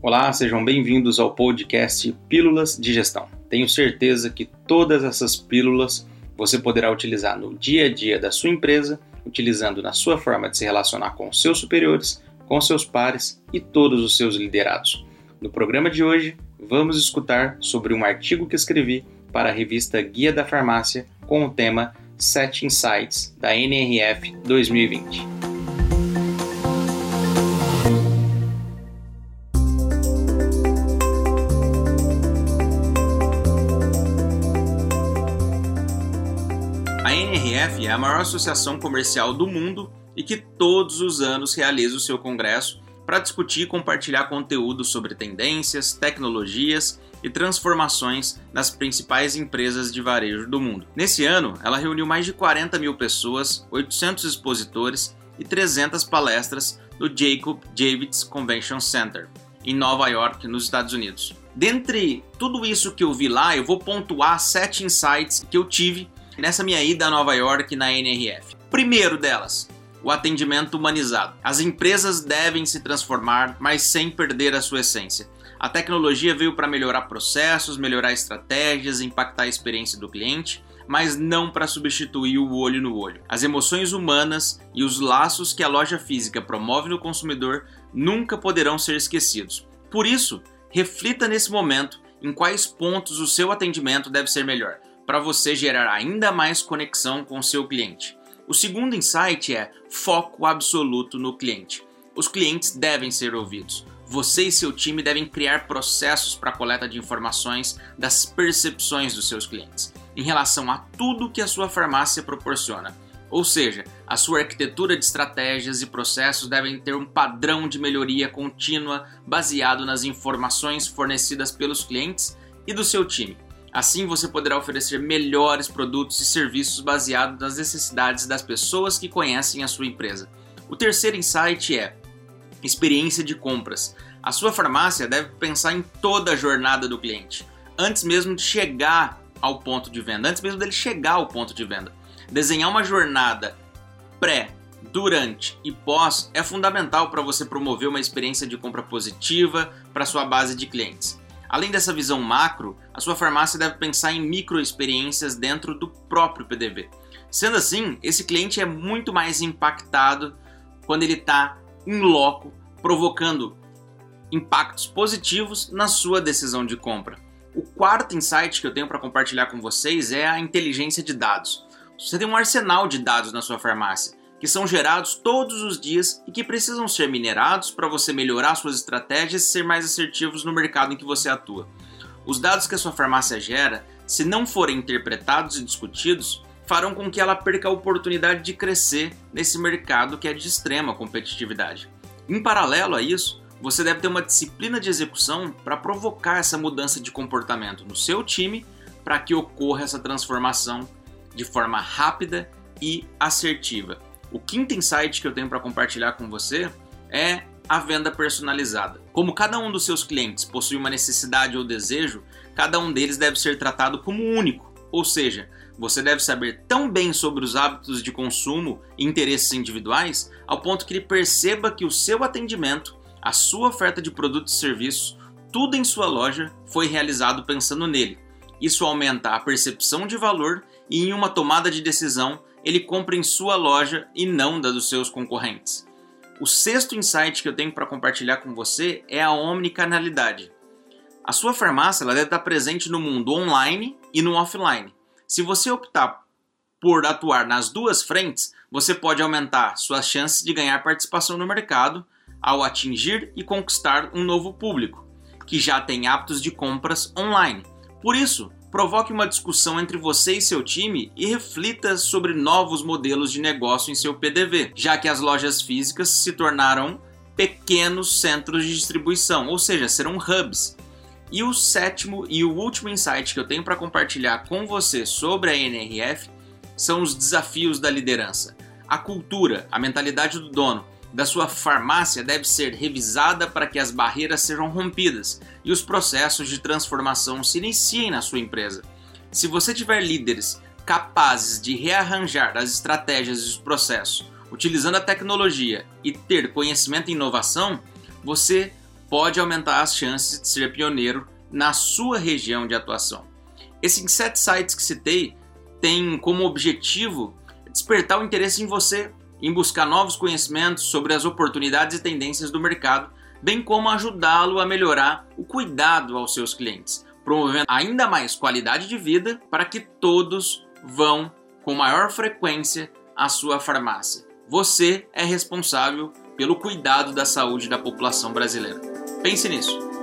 Olá, sejam bem-vindos ao podcast Pílulas de Gestão. Tenho certeza que todas essas pílulas você poderá utilizar no dia a dia da sua empresa, utilizando na sua forma de se relacionar com seus superiores, com seus pares e todos os seus liderados. No programa de hoje, vamos escutar sobre um artigo que escrevi para a revista Guia da Farmácia com o tema 7 Insights da NRF 2020. NRF é a maior associação comercial do mundo e que todos os anos realiza o seu congresso para discutir e compartilhar conteúdo sobre tendências, tecnologias e transformações nas principais empresas de varejo do mundo. Nesse ano, ela reuniu mais de 40 mil pessoas, 800 expositores e 300 palestras no Jacob Javits Convention Center, em Nova York, nos Estados Unidos. Dentre tudo isso que eu vi lá, eu vou pontuar sete insights que eu tive nessa minha ida a Nova York na NRF. Primeiro delas, o atendimento humanizado. As empresas devem se transformar, mas sem perder a sua essência. A tecnologia veio para melhorar processos, melhorar estratégias, impactar a experiência do cliente, mas não para substituir o olho no olho. As emoções humanas e os laços que a loja física promove no consumidor nunca poderão ser esquecidos. Por isso, reflita nesse momento em quais pontos o seu atendimento deve ser melhor, para você gerar ainda mais conexão com seu cliente. O segundo insight é foco absoluto no cliente. Os clientes devem ser ouvidos. Você e seu time devem criar processos para coleta de informações das percepções dos seus clientes em relação a tudo que a sua farmácia proporciona. Ou seja, a sua arquitetura de estratégias e processos devem ter um padrão de melhoria contínua baseado nas informações fornecidas pelos clientes e do seu time. Assim você poderá oferecer melhores produtos e serviços baseados nas necessidades das pessoas que conhecem a sua empresa. O terceiro insight é experiência de compras. A sua farmácia deve pensar em toda a jornada do cliente, antes mesmo de chegar ao ponto de venda, antes mesmo dele chegar ao ponto de venda. Desenhar uma jornada pré, durante e pós é fundamental para você promover uma experiência de compra positiva para sua base de clientes. Além dessa visão macro, a sua farmácia deve pensar em micro experiências dentro do próprio PDV. Sendo assim, esse cliente é muito mais impactado quando ele está em loco, provocando impactos positivos na sua decisão de compra. O quarto insight que eu tenho para compartilhar com vocês é a inteligência de dados. Você tem um arsenal de dados na sua farmácia que são gerados todos os dias e que precisam ser minerados para você melhorar suas estratégias e ser mais assertivos no mercado em que você atua. Os dados que a sua farmácia gera, se não forem interpretados e discutidos, farão com que ela perca a oportunidade de crescer nesse mercado que é de extrema competitividade. Em paralelo a isso, você deve ter uma disciplina de execução para provocar essa mudança de comportamento no seu time para que ocorra essa transformação de forma rápida e assertiva. O quinto insight que eu tenho para compartilhar com você é a venda personalizada. Como cada um dos seus clientes possui uma necessidade ou desejo, cada um deles deve ser tratado como único, ou seja, você deve saber tão bem sobre os hábitos de consumo e interesses individuais ao ponto que ele perceba que o seu atendimento, a sua oferta de produtos e serviços, tudo em sua loja foi realizado pensando nele. Isso aumenta a percepção de valor e, em uma tomada de decisão, ele compra em sua loja e não da dos seus concorrentes. O sexto insight que eu tenho para compartilhar com você é a omnicanalidade. A sua farmácia ela deve estar presente no mundo online e no offline. Se você optar por atuar nas duas frentes, você pode aumentar suas chances de ganhar participação no mercado ao atingir e conquistar um novo público, que já tem hábitos de compras online. Por isso, provoque uma discussão entre você e seu time e reflita sobre novos modelos de negócio em seu PDV, já que as lojas físicas se tornaram pequenos centros de distribuição, ou seja, serão hubs. E o sétimo e o último insight que eu tenho para compartilhar com você sobre a NRF são os desafios da liderança. A cultura, a mentalidade do dono da sua farmácia deve ser revisada para que as barreiras sejam rompidas e os processos de transformação se iniciem na sua empresa. Se você tiver líderes capazes de rearranjar as estratégias e os processos, utilizando a tecnologia e ter conhecimento e inovação, você pode aumentar as chances de ser pioneiro na sua região de atuação. Esses sete sites que citei têm como objetivo despertar o interesse em você, em buscar novos conhecimentos sobre as oportunidades e tendências do mercado, bem como ajudá-lo a melhorar o cuidado aos seus clientes, promovendo ainda mais qualidade de vida para que todos vão com maior frequência à sua farmácia. Você é responsável pelo cuidado da saúde da população brasileira. Pense nisso.